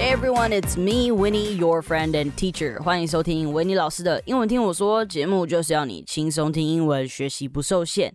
Hey everyone, it's me, Winnie, your friend and teacher. 欢迎收听维尼老师的英文听我说节目，就是要你轻松听英文，学习不受限。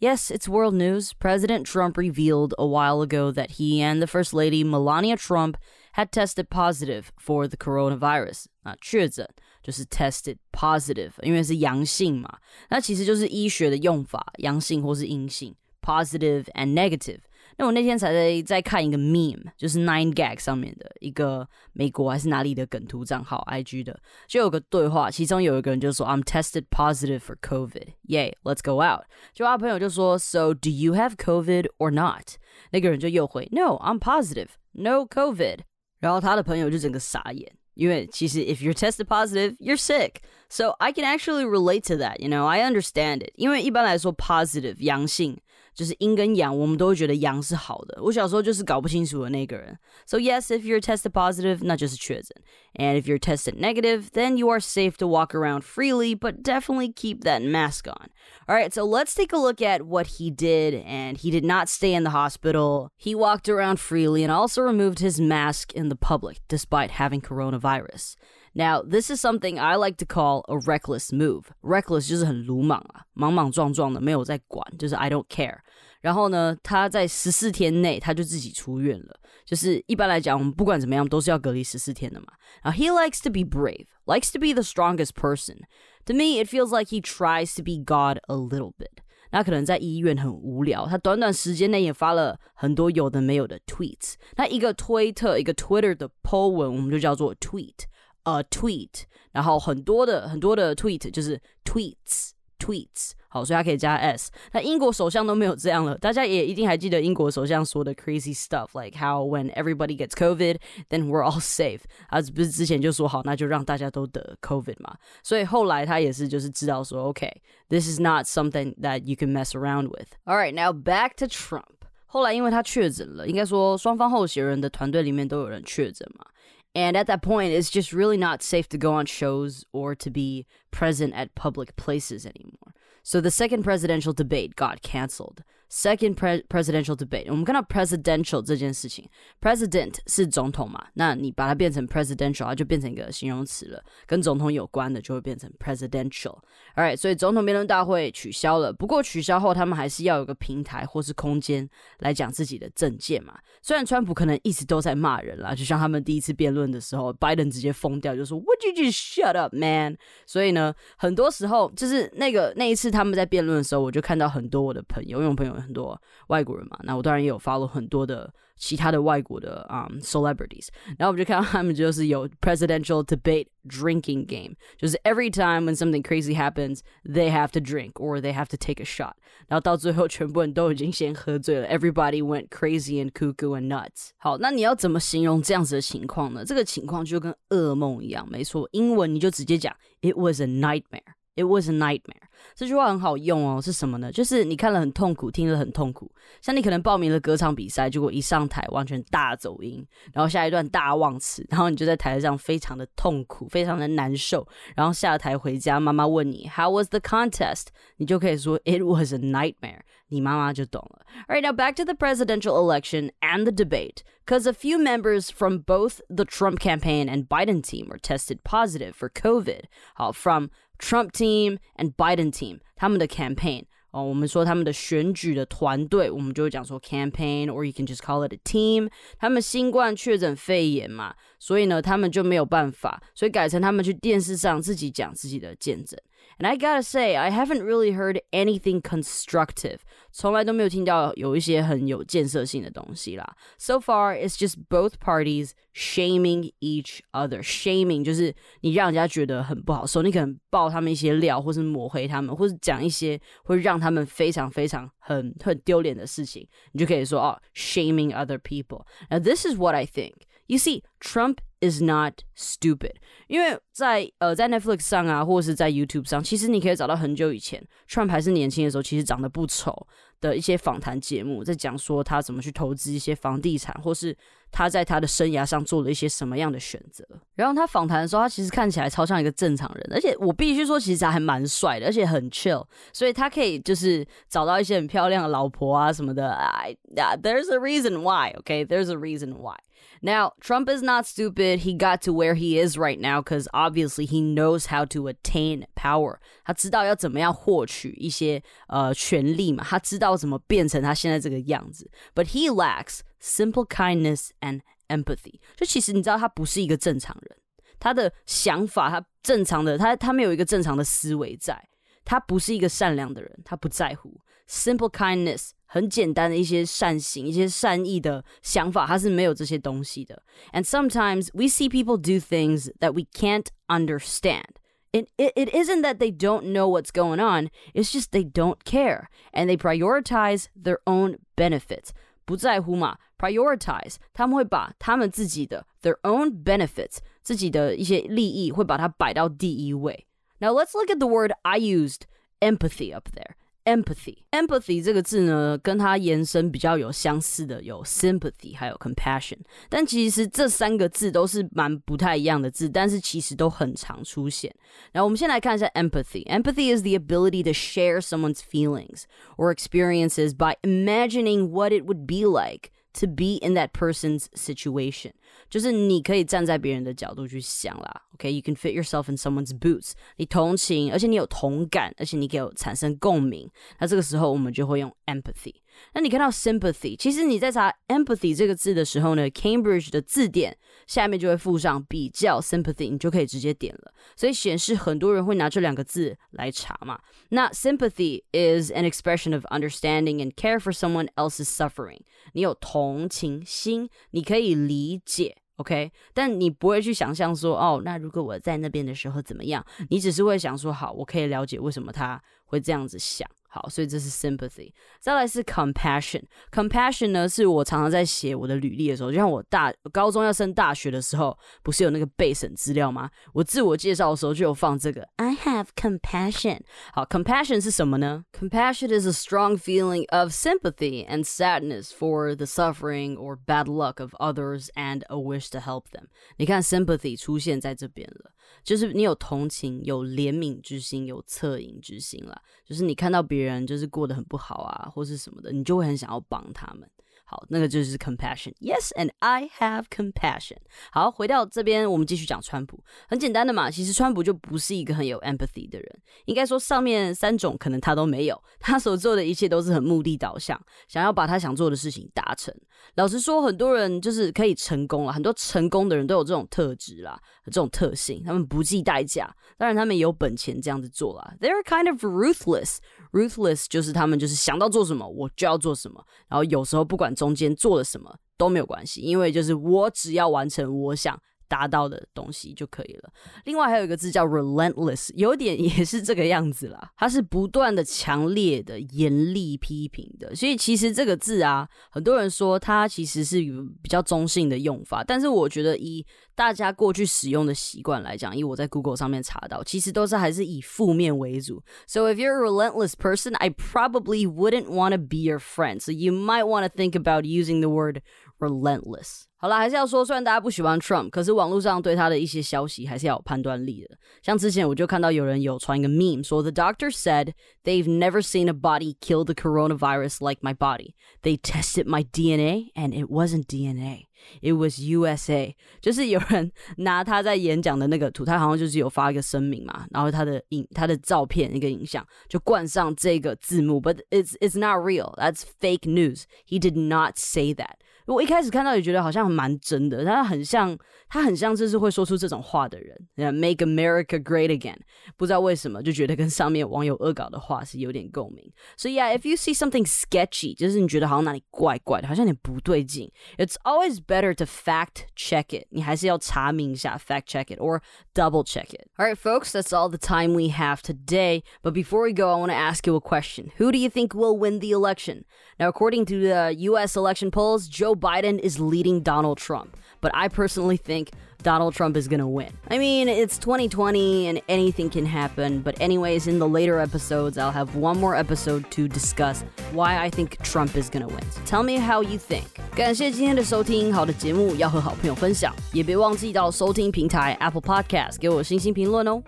Yes, it's world news. President Trump revealed a while ago that he and the First Lady Melania Trump had tested positive for the coronavirus. 啊，确诊就是 tested positive，因为是阳性嘛。那其实就是医学的用法，阳性或是阴性，positive and negative。 那我那天才在在看一个 meme，就是 Nine Gag 上面的一个美国还是哪里的梗图账号 IG 的，就有个对话，其中有一个人就说 I'm tested positive for COVID. Yay, let's go out. 就他朋友就说 So do you have COVID or not? 那个人就又回 No, I'm positive, no COVID. 然后他的朋友就整个傻眼。因为其实 if you're tested positive, you're sick. So I can actually relate to that, you know, I understand it. 因为一般来说 positive 阳性 就是阴跟阳，我们都会觉得阳是好的。我小时候就是搞不清楚的那个人。So yes, if you're tested positive，那就是确诊。And if you're tested negative, then you are safe to walk around freely, but definitely keep that mask on. All right, so let's take a look at what he did. And he did not stay in the hospital. He walked around freely and also removed his mask in the public despite having coronavirus. Now, this is something I like to call a reckless move. Reckless 就是很鲁莽啊，莽莽撞撞的，没有在管，就是 I don't care。然后呢，他在十四天内他就自己出院了。就是一般来讲，我们不管怎么样都是要隔离十四天的嘛。然后 he likes to be brave, likes to be the strongest person. To me, it feels like he tries to be God a little bit. 那可能在医院很无聊，他短短时间内也发了很多有的没有的 tweets。那一个推特，一个 Twitter 的 po 文，我们就叫做 tweet。 呃 tweet，然后很多的很多的 tweet 就是 tweets tweets，好，所以它可以加 s。那英国首相都没有这样了，大家也一定还记得英国首相说的 crazy stuff，like how when everybody gets COVID，then we're all safe。他不是之前就说好，那就让大家都得 COVID 嘛。所以后来他也是就是知道说，OK，this is not something that you can mess around with。All right, now back to Trump。后来因为他确诊了，应该说双方候选人的团队里面都有人确诊嘛。 And at that point, it's just really not safe to go on shows or to be present at public places anymore. So the second presidential debate got canceled. Second pre presidential debate，我们看到 presidential 这件事情，president 是总统嘛？那你把它变成 presidential，它就变成一个形容词了，跟总统有关的就会变成 presidential。Alright，所以总统辩论大会取消了。不过取消后，他们还是要有个平台或是空间来讲自己的政见嘛。虽然川普可能一直都在骂人啦，就像他们第一次辩论的时候，拜登直接疯掉，就说 Would you just shut up, man？所以呢，很多时候就是那个那一次他们在辩论的时候，我就看到很多我的朋友，因为我朋友。很多外国人嘛，那我当然也有 follow 很多的其他的外国的啊、um, celebrities，然后我们就看到他们就是有 presidential debate drinking game，就是 every time when something crazy happens they have to drink or they have to take a shot，然后到最后全部人都已经先喝醉了，everybody went crazy and cuckoo and nuts。好，那你要怎么形容这样子的情况呢？这个情况就跟噩梦一样，没错，英文你就直接讲 it was a nightmare。 It was a nightmare。这句话很好用哦，是什么呢？就是你看了很痛苦，听了很痛苦。像你可能报名了歌唱比赛，结果一上台完全大走音，然后下一段大忘词，然后你就在台上非常的痛苦，非常的难受。然后下台回家，妈妈问你 How was the contest？你就可以说 It was a nightmare。你妈妈就懂了。All right, now back to the presidential election and the debate. Because a few members from both the Trump campaign and Biden team were tested positive for COVID. 好，from Trump team and Biden team，他们的 campaign 哦，我们说他们的选举的团队，我们就会讲说 campaign，or you can just call it a team。他们新冠确诊肺炎嘛，所以呢，他们就没有办法，所以改成他们去电视上自己讲自己的见证。And I gotta say, I haven't really heard anything constructive. 从来都没有听到有一些很有建设性的东西啦。So far, it's just both parties shaming each other. Shaming 就是你让人家觉得很不好受，你可能爆他们一些料，或是抹黑他们，或是讲一些会让他们非常非常很很丢脸的事情，你就可以说哦，shaming other people. Now this is what I think. You see, Trump is not stupid，因为在呃在 Netflix 上啊，或者是在 YouTube 上，其实你可以找到很久以前 Trump 还是年轻的时候，其实长得不丑的一些访谈节目，在讲说他怎么去投资一些房地产，或是他在他的生涯上做了一些什么样的选择。然后他访谈的时候，他其实看起来超像一个正常人，而且我必须说，其实还蛮帅的，而且很 chill，所以他可以就是找到一些很漂亮的老婆啊什么的。I there's a reason why, OK, There's a reason why. Now, Trump is not stupid. He got to where he is right now because obviously he knows how to attain power. 他知道要怎么样获取一些呃权利嘛，他知道怎么变成他现在这个样子。But he lacks simple kindness and empathy。就其实你知道他不是一个正常人，他的想法，他正常的，他他没有一个正常的思维在，他不是一个善良的人，他不在乎。Simple kindness 很简单的一些善行、一些善意的想法，它是没有这些东西的。And sometimes we see people do things that we can't understand. It, it, it isn't that they don't know what's going on, it's just they don't care and they prioritize their own benefits. 不在乎嘛，prioritize，他们会把他们自己的 their own benefits 自己的一些利益会把它摆到第一位。Now let's look at the word I used, empathy up there. empathy。empathy 这个字呢，跟它延伸比较有相似的有 sympathy 还有 compassion，但其实这三个字都是蛮不太一样的字，但是其实都很常出现。然后我们先来看一下 empathy。empathy is the ability to share someone's feelings or experiences by imagining what it would be like to be in that person's situation，就是你可以站在别人的角度去想啦。OK，you、can fit yourself in someone's boots，你同情，而且你有同感，而且你可以有产生共鸣。那这个时候我们就会用 empathy。那你看到 sympathy，其实你在查 empathy 这个字的时候呢，Cambridge 的字典下面就会附上比较 sympathy，你就可以直接点了。所以显示很多人会拿这两个字来查嘛。那 sympathy is an expression of understanding and care for someone else's suffering。你有同情心，你可以理解。OK，但你不会去想象说，哦，那如果我在那边的时候怎么样？你只是会想说，好，我可以了解为什么他会这样子想。好，所以这是 sympathy。再来是 compassion。compassion 呢，是我常常在写我的履历的时候，就像我大高中要升大学的时候，不是有那个备审资料吗？我自我介绍的时候就有放这个 I have compassion。好，compassion 是什么呢？compassion is a strong feeling of sympathy and sadness for the suffering or bad luck of others and a wish to help them。你看 sympathy 出现在这边了。 就是你有同情、有怜悯之心、有恻隐之心啦。就是你看到别人就是过得很不好啊，或是什么的，你就会很想要帮他们。好，那个就是 compassion。Yes，and I have compassion。好，回到这边，我们继续讲川普。很简单的嘛，其实川普就不是一个很有 empathy 的人。应该说，上面三种可能他都没有。他所做的一切都是很目的导向，想要把他想做的事情达成。老实说，很多人就是可以成功了，很多成功的人都有这种特质啦，这种特性，他们不计代价。当然，他们有本钱这样子做啦。They're kind of ruthless。Ruthless 就是他们就是想到做什么我就要做什么，然后有时候不管中间做了什么都没有关系，因为就是我只要完成我想。达到的东西就可以了。另外还有一个字叫 relentless，有点也是这个样子啦。它是不断的、强烈的、严厉批评的。所以其实这个字啊，很多人说它其实是比较中性的用法，但是我觉得以大家过去使用的习惯来讲，以我在 Google 上面查到，其实都是还是以负面为主。So if you're a relentless person, I probably wouldn't want to be your friend. So you might want to think about using the word relentless。好了，还是要说，虽然大家不喜欢 Trump，可是网络上对他的一些消息还是要有判断力的。像之前我就看到有人有传一个 meme，说 The doctor said they've never seen a body kill the coronavirus like my body. They tested my DNA and it wasn't DNA. It was USA，就是有人拿他在演讲的那个图，他好像就是有发一个声明嘛，然后他的影、他的照片一个影像就冠上这个字幕，But it's it's not real. That's fake news. He did not say that. 我一开始看到也觉得好像蛮真的，他很像，他很像就是会说出这种话的人，Make America Great Again。不知道为什么就觉得跟上面网友恶搞的话是有点共鸣。So yeah, if you see something sketchy，就是你觉得好像哪里怪怪的，好像有点不对劲，It's always better to fact check it。你还是要查明一下，fact check it or double check it. All right, folks, that's all the time we have today. But before we go, I want to ask you a question. Who do you think will win the election? Now, according to the U.S. election polls, Joe Biden is leading Donald Trump. But I personally think Donald Trump is gonna win. I mean, it's 2020 and anything can happen, but, anyways, in the later episodes, I'll have one more episode to discuss why I think Trump is gonna win. So tell me how you think. 感谢今天的收听，好的节目要和好朋友分享，也别忘记到收听平台 Apple Podcast 给我星星评论哦。